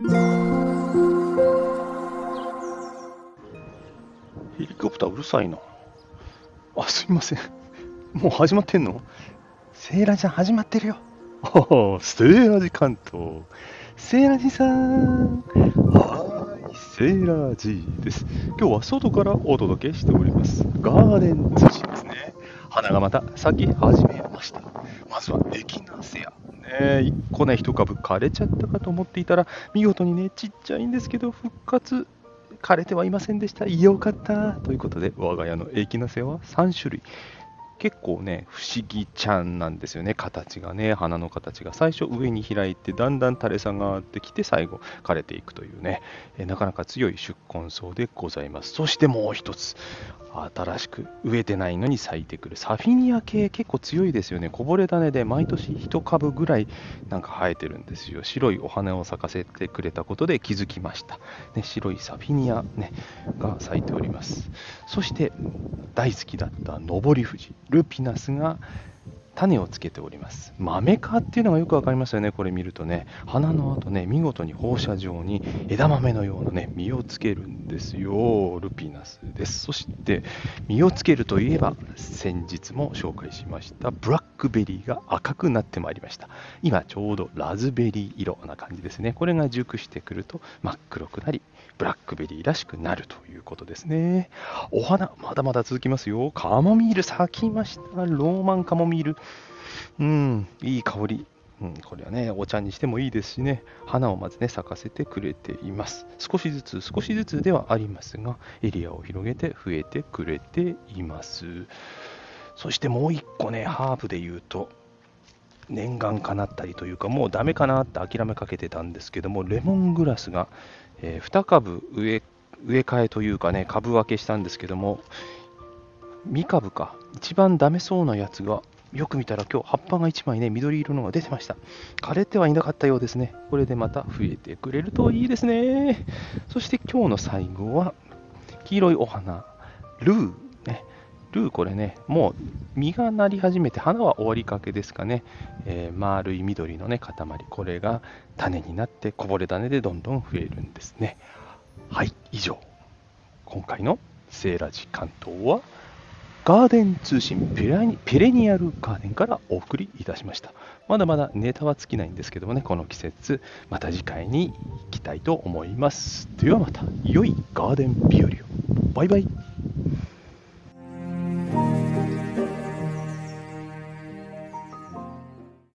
ヘリコプターうるさいな。あ、すいません。もう始まってんの？セーラジさん始まってるよ。おお、セーラジ関東。セーラジさん。はーい、セーラジです。今日は外からお届けしております。ガーデン通信ですね。花がまた咲き始めました。まずはエキナセア。ね、一個ね、一株枯れちゃったかと思っていたら、見事にね、ちっちゃいんですけど、復活枯れてはいませんでした。よかった。ということで、我が家のエキナセは3種類。結構ね、不思議ちゃんなんですよね、形がね、花の形が。最初上に開いて、だんだん垂れ下がってきて、最後枯れていくというね、えなかなか強い宿根草でございます。そしてもう一つ、新しく植えてないのに咲いてくるサフィニア系結構強いですよね。こぼれ種で毎年1株ぐらいなんか生えてるんですよ。白いお花を咲かせてくれたことで気づきました。ね、白いサフィニア、ね、が咲いております。そして大好きだった上り富士、ルピナスが種をつけております。豆科っていうのがよくわかりますよね、これ見るとね。花の後ね、見事に放射状に枝豆のようなね、実をつけるんですよ。ルピナスです。そして、実をつけるといえば、先日も紹介しました、ブラックベリーが赤くなってまいりました。今ちょうどラズベリー色な感じですね。これが熟してくると真っ黒くなり、ブラックベリーらしくなるということですね。お花、まだまだ続きますよ。カモミール咲きました。ローマンカモミール。うん、いい香り。うん、これはね、お茶にしてもいいですしね、花をまずね、咲かせてくれています。少しずつ、少しずつではありますが、エリアを広げて増えてくれています。そしてもう一個ね、ハーブで言うと、念願かなったりというか、もうダメかなって諦めかけてたんですけども、レモングラスが、え2株植え植え替えというかね、株分けしたんですけども、2株か、一番ダメそうなやつが、よく見たら今日葉っぱが1枚ね、緑色のが出てました。枯れてはいなかったようですね。これでまた増えてくれるといいですね。そして今日の最後は、黄色いお花、ルー。ね、ルーこれね、もう実がなり始めて、花は終わりかけですかね。えー丸い緑のね、塊。これが種になって、こぼれ種でどんどん増えるんですね。はい、以上。今回のセーラジ関東は、ガーデン通信ペラニペレニアルガーデンからお送りいたしました。まだまだネタは尽きないんですけどもね、この季節、また次回に行きたいと思います。ではまた、良いガーデン日和を。バイバイ。